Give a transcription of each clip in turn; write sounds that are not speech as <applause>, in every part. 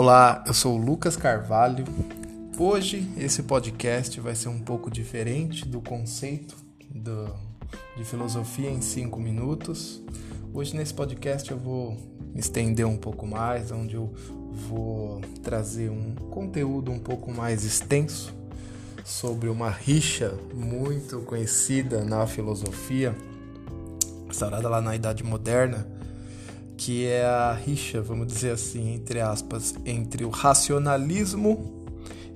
Olá, eu sou o Lucas Carvalho. Hoje esse podcast vai ser um pouco diferente do conceito do, de filosofia em 5 minutos. Hoje nesse podcast eu vou me estender um pouco mais, onde eu vou trazer um conteúdo um pouco mais extenso sobre uma rixa muito conhecida na filosofia, instaurada lá na Idade Moderna que é a rixa, vamos dizer assim, entre aspas, entre o racionalismo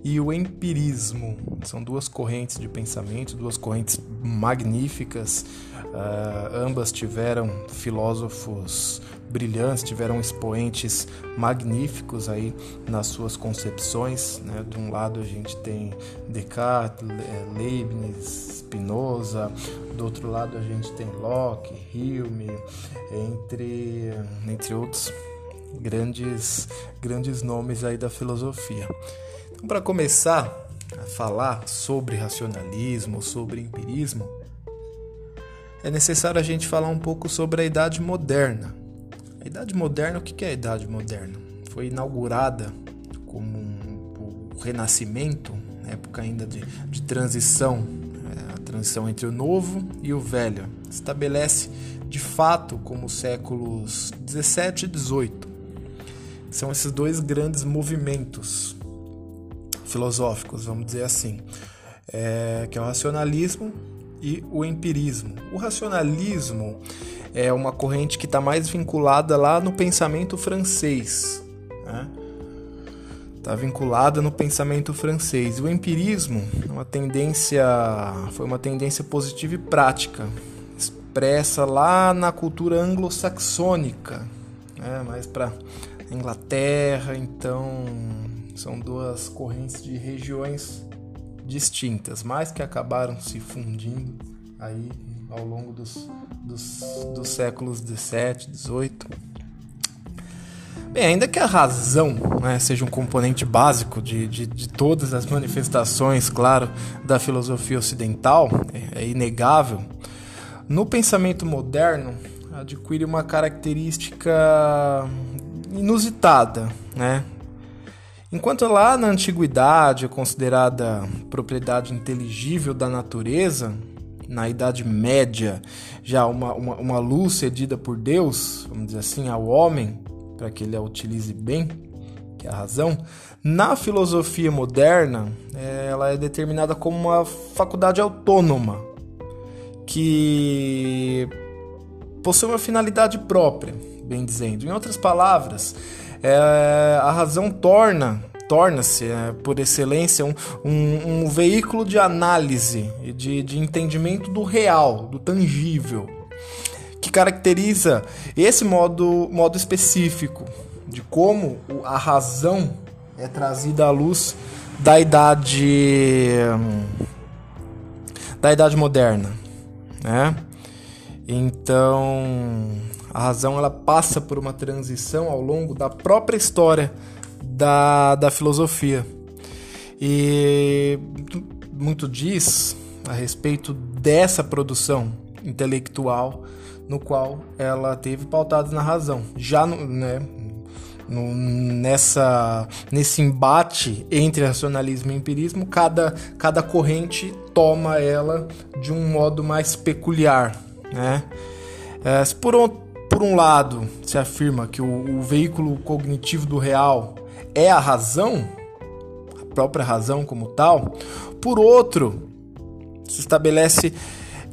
e o empirismo. São duas correntes de pensamento, duas correntes magníficas. Uh, ambas tiveram filósofos brilhantes, tiveram expoentes magníficos aí nas suas concepções. Né? De um lado a gente tem Descartes, Leibniz, Spinoza, do outro lado a gente tem Locke, Hume, entre, entre outros grandes, grandes nomes aí da filosofia. Então, para começar a falar sobre racionalismo, sobre empirismo, é necessário a gente falar um pouco sobre a Idade Moderna. A Idade Moderna, o que é a Idade Moderna? Foi inaugurada como o Renascimento, época ainda de, de transição, é, a transição entre o novo e o velho. Estabelece de fato como os séculos 17 e 18. São esses dois grandes movimentos filosóficos, vamos dizer assim, é, que é o racionalismo e o empirismo. O racionalismo é uma corrente que está mais vinculada lá no pensamento francês. Né? Está vinculada no pensamento francês. O empirismo é uma tendência, foi uma tendência positiva e prática, expressa lá na cultura anglo-saxônica, né? mais para Inglaterra. Então, são duas correntes de regiões distintas, mas que acabaram se fundindo aí ao longo dos, dos, dos séculos 17, 18. Bem, ainda que a razão né, seja um componente básico de, de, de, todas as manifestações, claro, da filosofia ocidental, é, é inegável, no pensamento moderno adquire uma característica inusitada, né? Enquanto lá na antiguidade é considerada propriedade inteligível da natureza, na Idade Média, já uma, uma, uma luz cedida por Deus, vamos dizer assim, ao homem, para que ele a utilize bem, que é a razão, na filosofia moderna, é, ela é determinada como uma faculdade autônoma, que possui uma finalidade própria, bem dizendo. Em outras palavras, é, a razão torna torna-se, é, por excelência, um, um, um, veículo de análise e de, de entendimento do real, do tangível, que caracteriza esse modo, modo específico de como a razão é trazida à luz da idade da idade moderna, né? Então, a razão ela passa por uma transição ao longo da própria história da, da filosofia. E muito diz a respeito dessa produção intelectual no qual ela teve pautados na razão. Já no, né, no, nessa, nesse embate entre racionalismo e empirismo, cada, cada corrente toma ela de um modo mais peculiar. Né? É, por por um lado se afirma que o, o veículo cognitivo do real é a razão, a própria razão como tal, por outro, se estabelece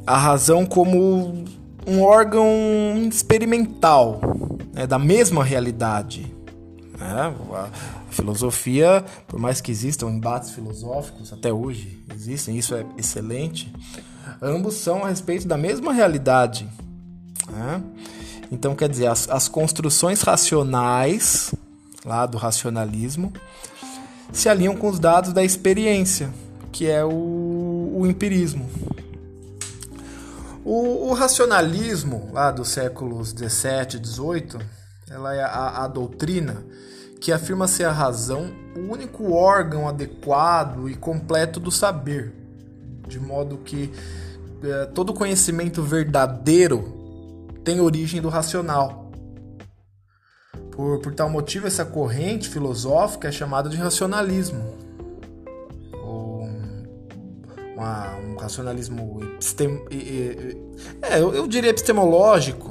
a razão como um órgão experimental né, da mesma realidade. Né? A filosofia, por mais que existam embates filosóficos, até hoje existem, isso é excelente, ambos são a respeito da mesma realidade. Né? Então, quer dizer, as, as construções racionais lá do racionalismo, se alinham com os dados da experiência, que é o, o empirismo. O, o, racionalismo lá dos séculos 17 e 18, ela é a, a doutrina que afirma ser a razão o único órgão adequado e completo do saber, de modo que é, todo conhecimento verdadeiro tem origem do racional Por, por tal motivo, essa corrente filosófica é chamada de racionalismo. Ou uma, um racionalismo epistem, é, eu, eu diria epistemológico,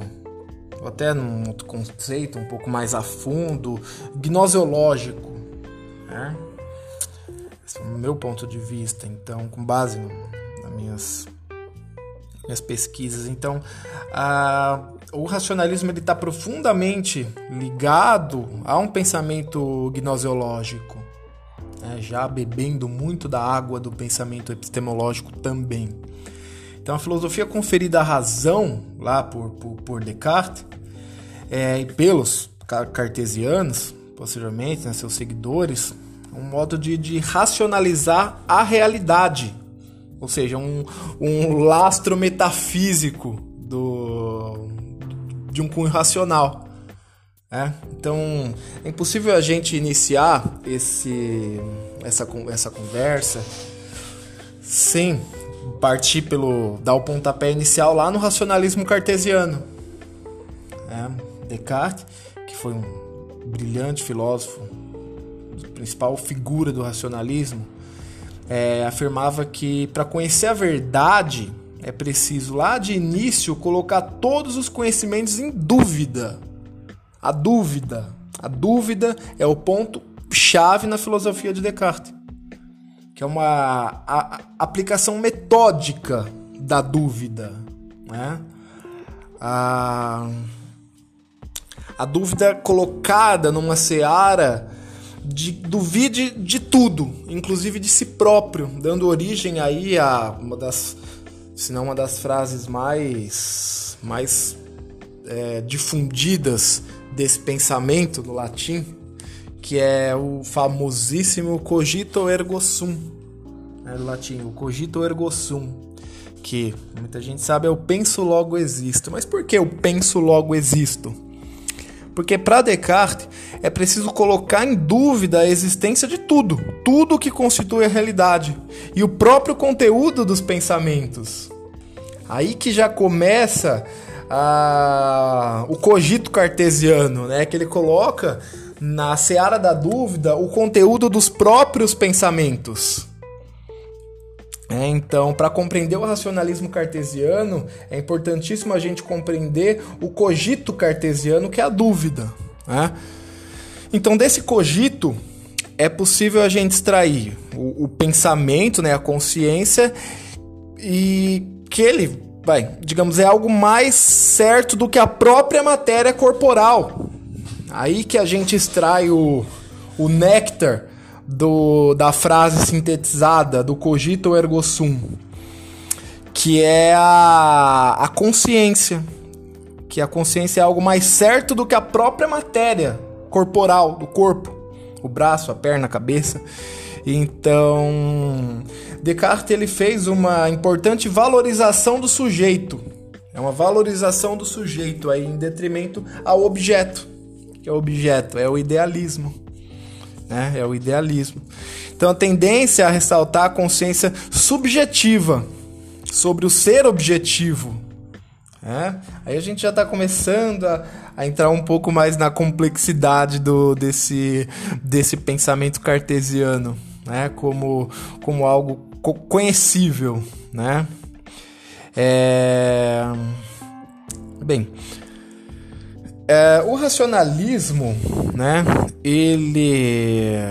ou até num outro conceito um pouco mais a fundo, gnoseológico. Né? Esse é o meu ponto de vista, então, com base nas minhas, minhas pesquisas. Então, o racionalismo está profundamente ligado a um pensamento gnoseológico, né? já bebendo muito da água do pensamento epistemológico também. Então, a filosofia conferida à razão, lá por, por, por Descartes, é, e pelos cartesianos, posteriormente, né, seus seguidores, um modo de, de racionalizar a realidade, ou seja, um, um lastro metafísico do, de um cunho racional. É? Então é impossível a gente iniciar esse, essa, essa conversa sem partir pelo dar o pontapé inicial lá no racionalismo cartesiano. É? Descartes, que foi um brilhante filósofo, principal figura do racionalismo, é, afirmava que para conhecer a verdade é preciso lá de início colocar todos os conhecimentos em dúvida. A dúvida, a dúvida é o ponto chave na filosofia de Descartes, que é uma a, a aplicação metódica da dúvida, né? A, a dúvida colocada numa seara de duvide de tudo, inclusive de si próprio, dando origem aí a uma das se não uma das frases mais, mais é, difundidas desse pensamento no latim, que é o famosíssimo cogito ergo sum, né, do latim, o cogito ergo sum, que muita gente sabe é o penso logo existo. Mas por que o penso logo existo? Porque para Descartes é preciso colocar em dúvida a existência de tudo, tudo que constitui a realidade e o próprio conteúdo dos pensamentos. Aí que já começa a... o cogito cartesiano, né? Que ele coloca na seara da dúvida o conteúdo dos próprios pensamentos. É, então, para compreender o racionalismo cartesiano, é importantíssimo a gente compreender o cogito cartesiano, que é a dúvida. Né? Então, desse cogito, é possível a gente extrair o, o pensamento, né, a consciência, e que ele, vai, digamos, é algo mais certo do que a própria matéria corporal. Aí que a gente extrai o, o néctar do, da frase sintetizada do cogito ergo sum, que é a, a consciência. Que a consciência é algo mais certo do que a própria matéria corporal do corpo, o braço, a perna, a cabeça. Então, Descartes ele fez uma importante valorização do sujeito. É uma valorização do sujeito aí em detrimento ao objeto, que é o objeto, é o idealismo né? É o idealismo. Então a tendência é a ressaltar a consciência subjetiva sobre o ser objetivo. É? Aí a gente já está começando a, a, entrar um pouco mais na complexidade do, desse, desse pensamento cartesiano, né? como, como algo conhecível. Né? É... Bem, é, o racionalismo, né? Ele.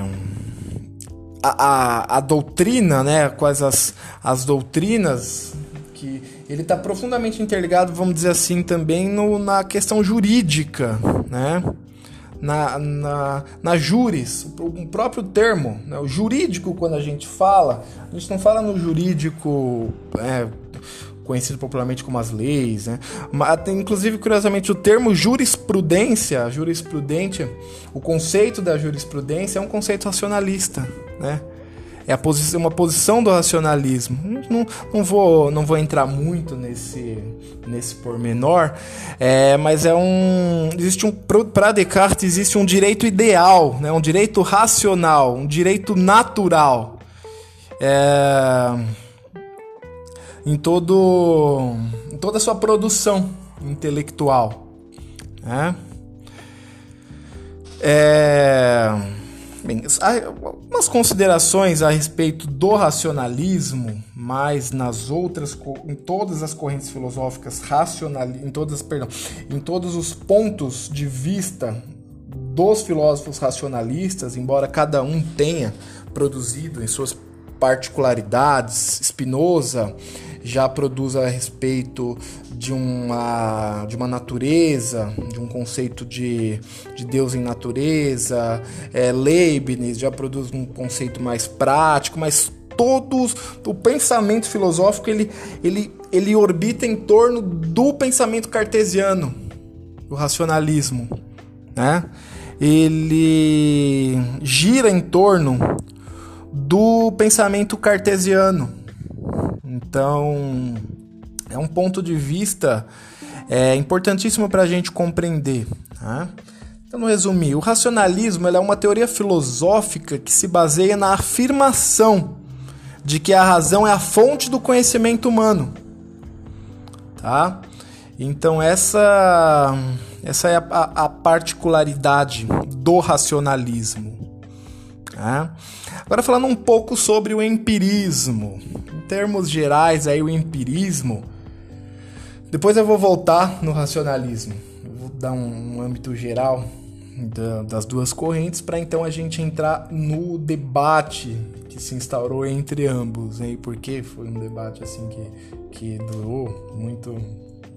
A, a, a, doutrina, né? Quais as, as doutrinas que ele está profundamente interligado, vamos dizer assim, também no, na questão jurídica, né? Na, na, na juris, o próprio termo, né? o jurídico, quando a gente fala, a gente não fala no jurídico é, conhecido popularmente como as leis, né? Inclusive, curiosamente, o termo jurisprudência, jurisprudente, o conceito da jurisprudência é um conceito racionalista, né? É a posição, uma posição do racionalismo. Não, não, vou, não vou entrar muito nesse, nesse pormenor, é, mas é um. Existe um. Para Descartes, existe um direito ideal, né? um direito racional, um direito natural. É em todo em toda a sua produção intelectual, né? É... Bem, umas considerações a respeito do racionalismo, mas nas outras, em todas as correntes filosóficas racionalistas, em todas, perdão, em todos os pontos de vista dos filósofos racionalistas, embora cada um tenha produzido em suas particularidades, Spinoza já produz a respeito de uma, de uma natureza, de um conceito de, de Deus em natureza, é, Leibniz já produz um conceito mais prático, mas todos o pensamento filosófico ele, ele, ele orbita em torno do pensamento cartesiano, do racionalismo, né? Ele gira em torno do pensamento cartesiano. Então, é um ponto de vista é, importantíssimo para a gente compreender. Tá? Então, resumir, o racionalismo é uma teoria filosófica que se baseia na afirmação de que a razão é a fonte do conhecimento humano. Tá? Então, essa, essa é a, a particularidade do racionalismo. Tá? Agora falando um pouco sobre o empirismo. Termos gerais, aí o empirismo. Depois eu vou voltar no racionalismo. Eu vou dar um, âmbito geral da, das duas correntes para então a gente entrar no debate que se instaurou entre ambos, né? Porque foi um debate assim que, que durou muito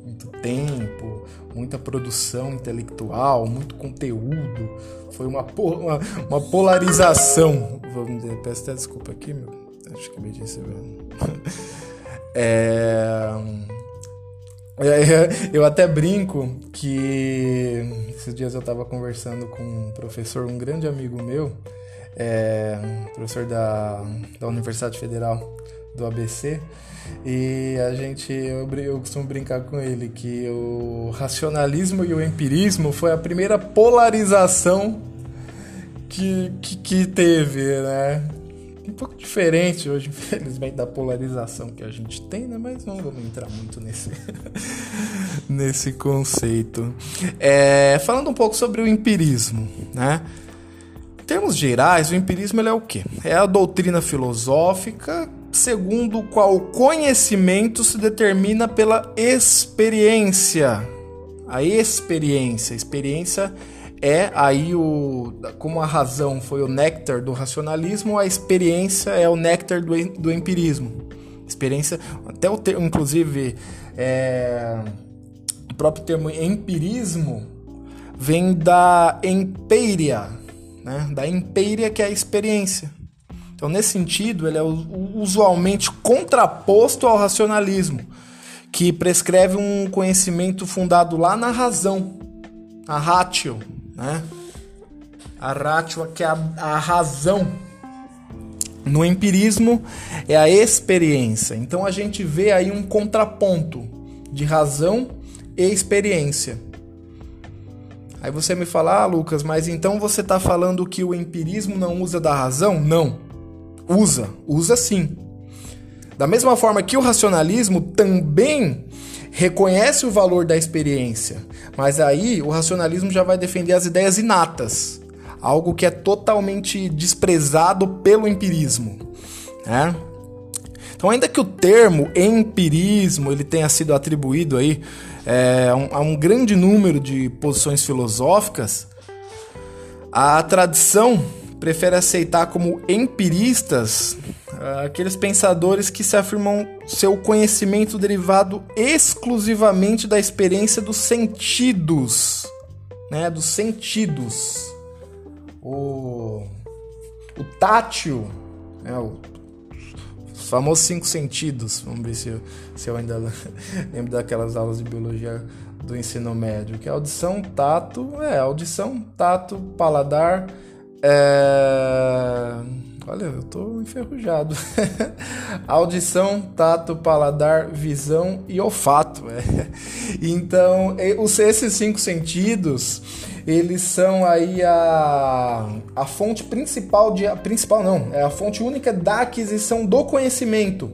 muito tempo, muita produção intelectual, muito conteúdo. Foi uma, uma, uma polarização. Vamos dizer, peço até desculpa aqui, meu. Acho que me disse. É, <laughs> é... <laughs> Eu até brinco que esses dias eu estava conversando com um professor, um grande amigo meu, é, professor da, da Universidade Federal do ABC, e a gente, eu, eu costumo brincar com ele que o racionalismo e o empirismo foi a primeira polarização que, que, que teve, né? Um pouco diferente hoje, <laughs> infelizmente, da polarização que a gente tem, né? Mas não vamos entrar muito nesse, <laughs> nesse conceito. É, falando um pouco sobre o empirismo, né? Em termos gerais, o empirismo é o quê? É a doutrina filosófica segundo qual o conhecimento se determina pela experiência. A experiência, experiência é aí o como a razão foi o néctar do racionalismo, a experiência é o néctar do, do empirismo. Experiência, até o termo, inclusive, é, o próprio termo empirismo vem da empíria, né? Da empíria que é a experiência. Então, nesse sentido, ele é usualmente contraposto ao racionalismo, que prescreve um conhecimento fundado lá na razão, a ratio, né? A ratio, que é a, a razão. No empirismo é a experiência. Então a gente vê aí um contraponto de razão e experiência. Aí você me fala, ah, Lucas, mas então você está falando que o empirismo não usa da razão? Não. Usa, usa sim. Da mesma forma que o racionalismo também reconhece o valor da experiência, mas aí o racionalismo já vai defender as ideias inatas, algo que é totalmente desprezado pelo empirismo, né? Então, ainda que o termo empirismo ele tenha sido atribuído aí é, a, um, a um grande número de posições filosóficas, a tradição prefere aceitar como empiristas uh, aqueles pensadores que se afirmam seu conhecimento derivado exclusivamente da experiência dos sentidos, né? Dos sentidos. O, o tátil, né? O, os famosos cinco sentidos. Vamos ver se eu, se eu ainda <laughs> lembro daquelas aulas de biologia do ensino médio, que é audição, tato, é audição, tato, paladar é... Olha, eu tô enferrujado. <laughs> Audição, tato, paladar, visão e olfato. É. Então, esses cinco sentidos, eles são aí a, a fonte principal de. A principal não, é a fonte única da aquisição do conhecimento.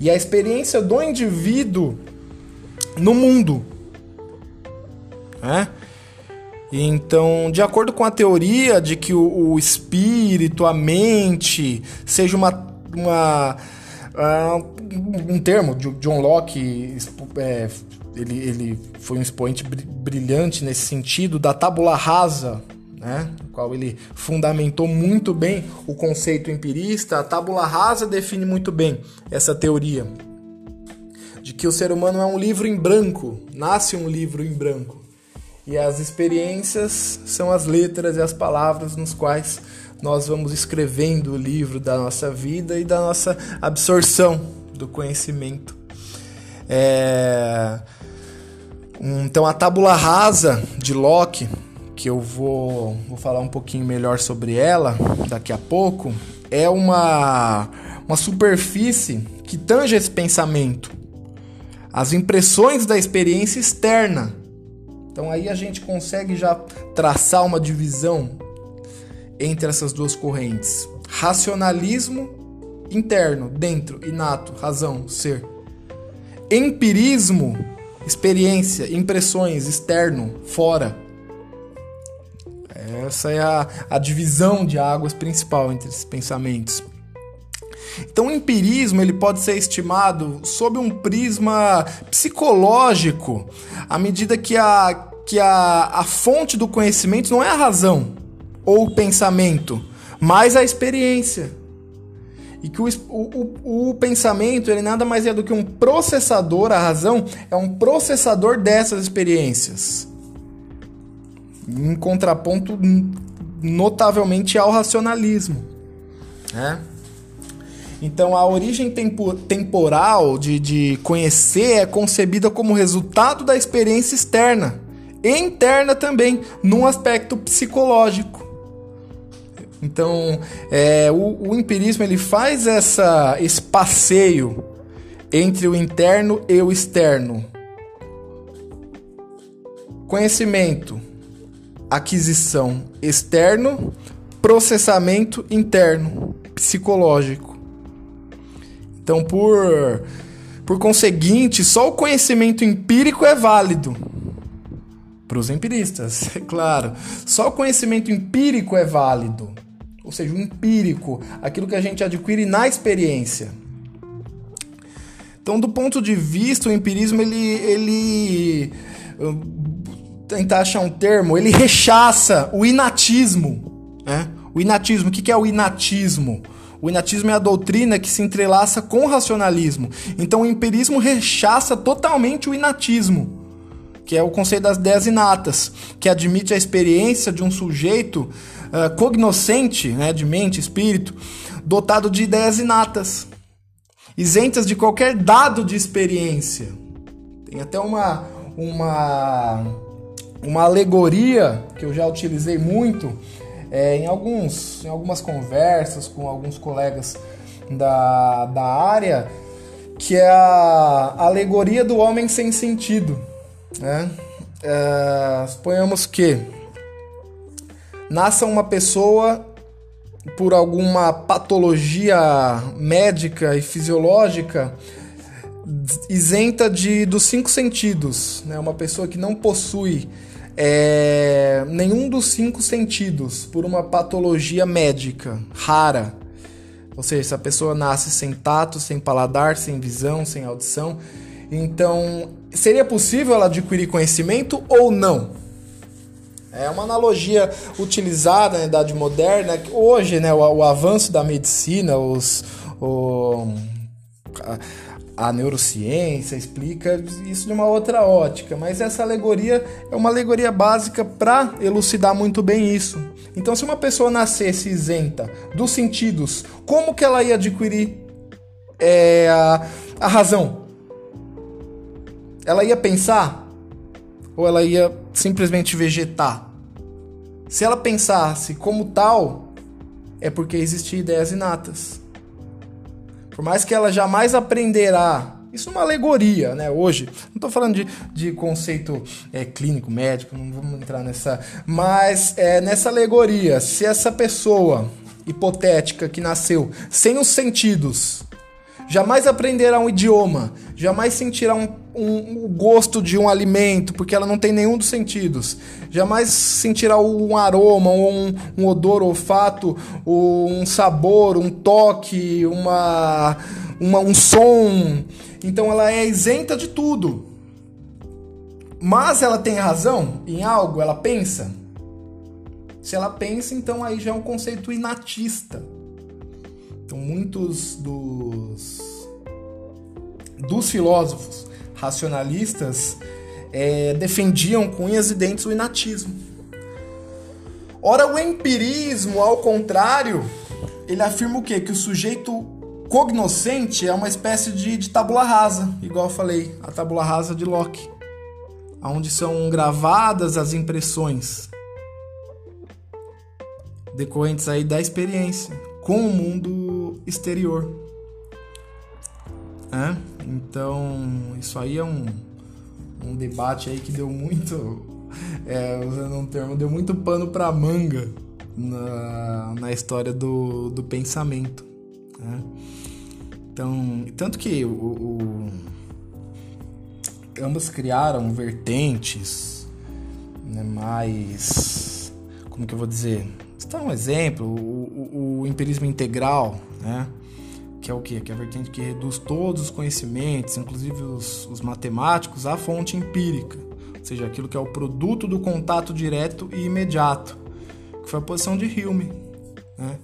E a experiência do indivíduo no mundo. Né? Então, de acordo com a teoria de que o, o espírito, a mente, seja uma, uma uh, um termo, John Locke é, ele, ele foi um expoente brilhante nesse sentido da tábula rasa, né? no qual ele fundamentou muito bem o conceito empirista. A tábula rasa define muito bem essa teoria de que o ser humano é um livro em branco, nasce um livro em branco. E as experiências são as letras e as palavras nos quais nós vamos escrevendo o livro da nossa vida e da nossa absorção do conhecimento. É... Então a tábula rasa de Locke, que eu vou, vou falar um pouquinho melhor sobre ela daqui a pouco, é uma, uma superfície que tange esse pensamento, as impressões da experiência externa. Então aí a gente consegue já traçar uma divisão entre essas duas correntes. Racionalismo interno, dentro, inato, razão, ser. Empirismo experiência, impressões, externo, fora. Essa é a, a divisão de águas principal entre esses pensamentos. Então, o empirismo ele pode ser estimado sob um prisma psicológico, à medida que a, que a, a fonte do conhecimento não é a razão ou o pensamento, mas a experiência e que o, o, o, pensamento ele nada mais é do que um processador, a razão é um processador dessas experiências, em contraponto notavelmente ao racionalismo. Né? Então, a origem tempo, temporal de, de conhecer é concebida como resultado da experiência externa e interna também, num aspecto psicológico. Então, é, o, o, empirismo ele faz essa, esse passeio entre o interno e o externo. Conhecimento, aquisição externo, processamento interno, psicológico. Então, por, por conseguinte, só o conhecimento empírico é válido. Para os empiristas, <laughs> é claro. Só o conhecimento empírico é válido ou seja, o empírico, aquilo que a gente adquire na experiência. Então, do ponto de vista, o empirismo ele, ele tentar achar um termo, ele rechaça o inatismo, né? O inatismo, o que é o inatismo? O inatismo é a doutrina que se entrelaça com o racionalismo. Então, o empirismo rechaça totalmente o inatismo que é o conceito das ideias inatas, que admite a experiência de um sujeito uh, cognoscente, né, de mente, espírito, dotado de ideias inatas, isentas de qualquer dado de experiência. Tem até uma, uma, uma alegoria que eu já utilizei muito é, em, alguns, em algumas conversas com alguns colegas da, da área, que é a alegoria do homem sem sentido. Né? É, suponhamos que nasça uma pessoa por alguma patologia médica e fisiológica isenta de dos cinco sentidos, né? Uma pessoa que não possui é, nenhum dos cinco sentidos por uma patologia médica rara. Ou seja, essa pessoa nasce sem tato, sem paladar, sem visão, sem audição. Então, seria possível ela adquirir conhecimento ou não? É uma analogia utilizada na Idade Moderna. Hoje, né, o, o avanço da medicina, os, o, a, a, neurociência explica isso de uma outra ótica, mas essa alegoria é uma alegoria básica para elucidar muito bem isso. Então, se uma pessoa nascesse isenta dos sentidos, como que ela ia adquirir é, a, a razão? Ela ia pensar? Ou ela ia simplesmente vegetar? Se ela pensasse como tal, é porque existem ideias inatas. Por mais que ela jamais aprenderá isso é uma alegoria, né? Hoje, não estou falando de, de conceito é, clínico, médico, não vamos entrar nessa. Mas é, nessa alegoria, se essa pessoa hipotética que nasceu sem os sentidos jamais aprenderá um idioma, jamais sentirá um, um, um, gosto de um alimento, porque ela não tem nenhum dos sentidos, jamais sentirá um aroma, um, um odor, olfato, um sabor, um toque, uma, uma, um som. Então ela é isenta de tudo. Mas ela tem razão em algo, ela pensa. Se ela pensa, então aí já é um conceito inatista. Então muitos dos dos filósofos racionalistas é, defendiam com unhas e dentes o inatismo. Ora, o empirismo, ao contrário, ele afirma o quê? Que o sujeito cognoscente é uma espécie de, de tabula rasa, igual eu falei, a tabula rasa de Locke onde são gravadas as impressões decorrentes aí da experiência com o mundo exterior. Então, isso aí é um, um debate aí que deu muito, <laughs> é, usando um termo, deu muito pano para manga na, na história do, do pensamento. Né? Então, tanto que o, o ambas criaram vertentes né, mais. Como que eu vou dizer? Está um exemplo, o, o, o, empirismo integral, né? que é o quê? Que é a vertente que reduz todos os conhecimentos, inclusive os, os matemáticos, à fonte empírica, ou seja, aquilo que é o produto do contato direto e imediato, que foi a posição de Hume. Né?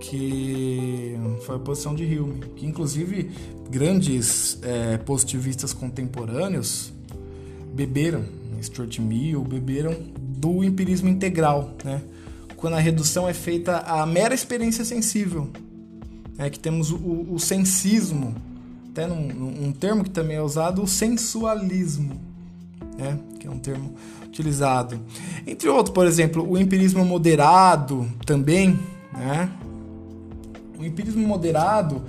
que foi a posição de Hume, que inclusive grandes é, positivistas contemporâneos beberam, Stuart Mill, beberam do empirismo integral, né? Quando a redução é feita à mera experiência sensível, é que temos o, o sensismo, até num, num, termo que também é usado, o sensualismo, né? que é um termo utilizado. Entre outros, por exemplo, o empirismo moderado também, né? O empirismo moderado,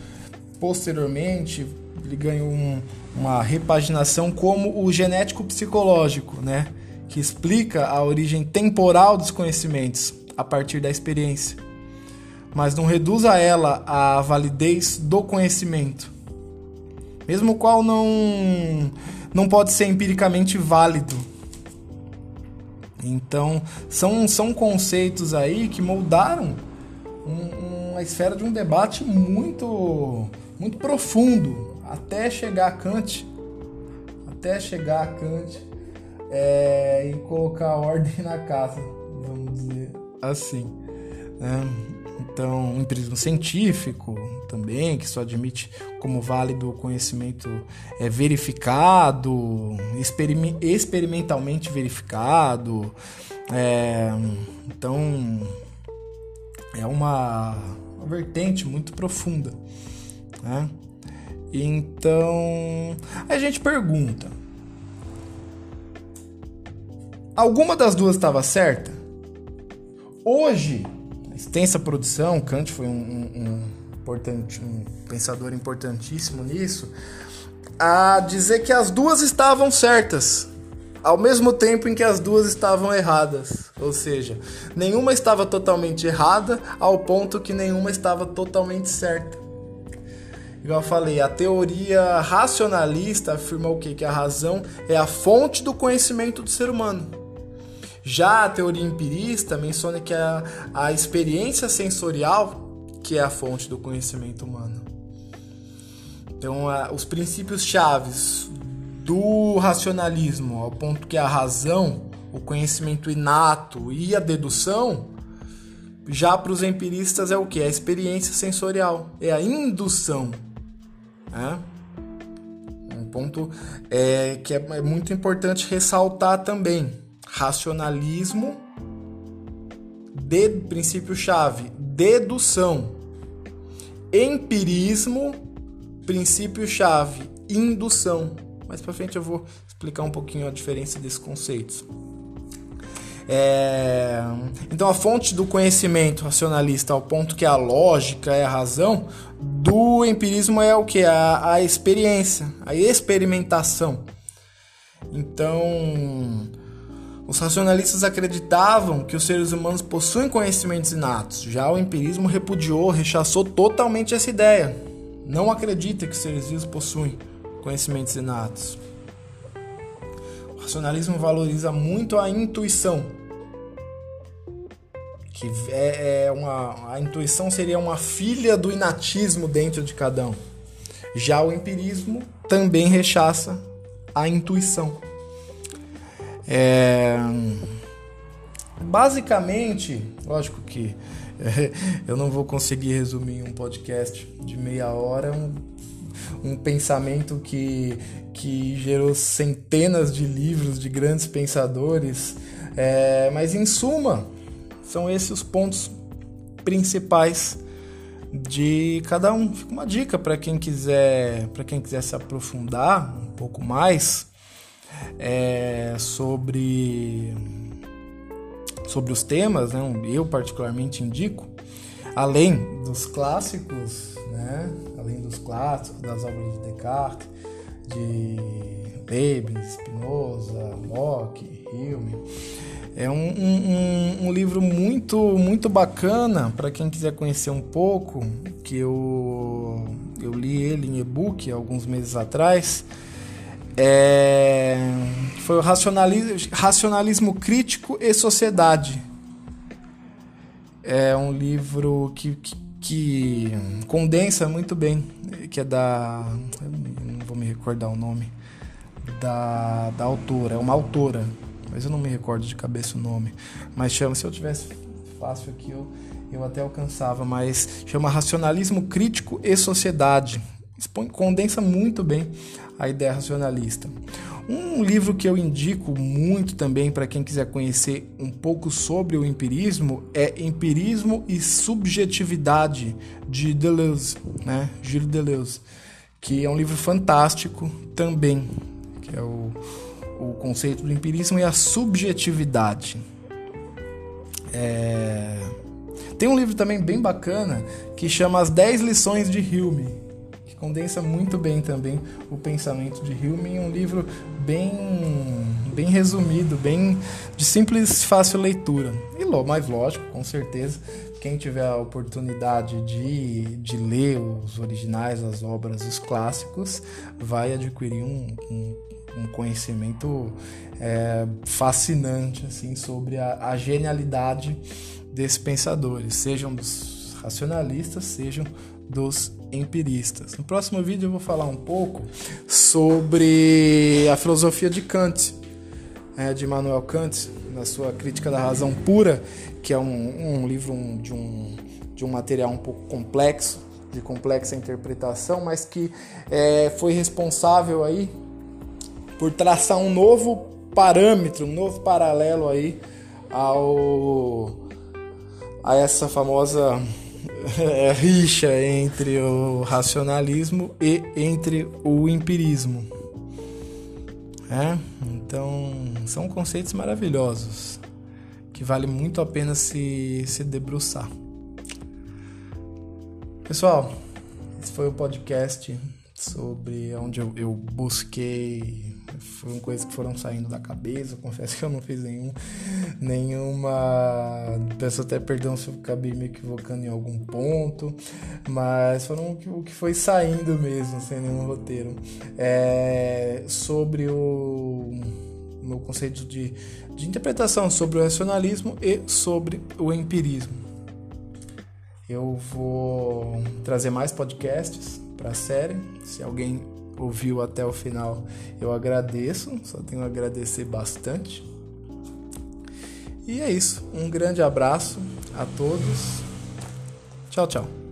posteriormente, ele ganhou um, uma repaginação como o genético psicológico, né? que explica a origem temporal dos conhecimentos a partir da experiência, mas não reduz a ela a validez do conhecimento, mesmo o qual não, não pode ser empiricamente válido. Então, são, são conceitos aí que moldaram um, uma esfera de um debate muito, muito profundo, até chegar a Kant, até chegar a Kant é, e colocar ordem na casa, vamos dizer assim. Né? Então, empirismo científico também, que só admite como válido o conhecimento é, verificado, experimentalmente verificado. É, então, é uma uma vertente muito profunda. Né? Então, a gente pergunta: alguma das duas estava certa? Hoje, extensa produção, Kant foi um, um, um, um pensador importantíssimo nisso, a dizer que as duas estavam certas ao mesmo tempo em que as duas estavam erradas. Ou seja, nenhuma estava totalmente errada, ao ponto que nenhuma estava totalmente certa. Igual eu falei, a teoria racionalista afirma o quê? Que a razão é a fonte do conhecimento do ser humano. Já a teoria empirista menciona que a, a experiência sensorial que é a fonte do conhecimento humano. Então, os princípios chaves do racionalismo, ao ponto que a razão, o conhecimento inato e a dedução, já para os empiristas é o que? É a experiência sensorial, é a indução. Né? Um ponto é, que é, é muito importante ressaltar também: racionalismo, de princípio-chave, dedução, empirismo, princípio-chave, indução. Mais para frente eu vou explicar um pouquinho a diferença desses conceitos. É... Então, a fonte do conhecimento racionalista, ao ponto que a lógica é a razão, do empirismo é o que? A, a experiência, a experimentação. Então, os racionalistas acreditavam que os seres humanos possuem conhecimentos inatos. Já o empirismo repudiou, rechaçou totalmente essa ideia. não acredita que os seres vivos possuem conhecimentos inatos. O racionalismo valoriza muito a intuição, que é, é uma, a intuição seria uma filha do inatismo dentro de cada um. Já o empirismo também rechaça a intuição. É... Basicamente, lógico que <laughs> eu não vou conseguir resumir um podcast de meia hora um, um pensamento que, que gerou centenas de livros de grandes pensadores, é, mas em suma, são esses os pontos principais de cada um. Fica uma dica para quem quiser, para quem quiser se aprofundar um pouco mais é, sobre sobre os temas, né? Eu particularmente indico, além dos clássicos, né? Além dos clássicos das obras de Descartes, de Leibniz, Spinoza, Locke, Hume. É um, um, um, livro muito muito bacana para quem quiser conhecer um pouco, que eu, eu li ele em e-book alguns meses atrás. É, foi o racionalismo, racionalismo Crítico e Sociedade. É um livro que, que, que condensa muito bem, que é da. não vou me recordar o nome. Da, da autora, é uma autora, mas eu não me recordo de cabeça o nome. Mas chama, se eu tivesse fácil aqui, eu, eu até alcançava, mas chama Racionalismo Crítico e Sociedade. Expõe, condensa muito bem a ideia racionalista. Um livro que eu indico muito também para quem quiser conhecer um pouco sobre o empirismo é Empirismo e Subjetividade de Deleuze, né? Gilles Deleuze, que é um livro fantástico também, que é o, o conceito do empirismo e a subjetividade. É... Tem um livro também bem bacana que chama As 10 Lições de Hume condensa muito bem também o pensamento de Hume em um livro bem, bem resumido, bem de simples fácil leitura. E mais lógico, com certeza, quem tiver a oportunidade de, de ler os originais, as obras, os clássicos, vai adquirir um, um, um conhecimento é, fascinante assim sobre a, a genialidade desses pensadores, sejam dos racionalistas, sejam dos empiristas. No próximo vídeo eu vou falar um pouco sobre a filosofia de Kant, é, de Immanuel Kant, na sua Crítica da Razão Pura, que é um, um livro de, um, de um material um pouco complexo, de complexa interpretação, mas que é, foi responsável aí por traçar um novo parâmetro, um novo paralelo aí ao a essa famosa é, rixa entre o racionalismo e entre o empirismo. É? Então, são conceitos maravilhosos que vale muito a pena se, se debruçar. Pessoal, esse foi o podcast sobre onde eu, eu busquei foram coisas que foram saindo da cabeça. Eu <laughs> confesso que eu não fiz nenhum, nenhuma. Peço até perdão se eu acabei me equivocando em algum ponto, mas foram o que foi saindo mesmo, sem nenhum roteiro. É, sobre o meu conceito de, de interpretação sobre o racionalismo e sobre o empirismo. Eu vou trazer mais podcasts para a série. Se alguém ouviu até o final, eu agradeço, só tenho a agradecer bastante. E é isso. Um grande abraço a todos. Tchau, tchau.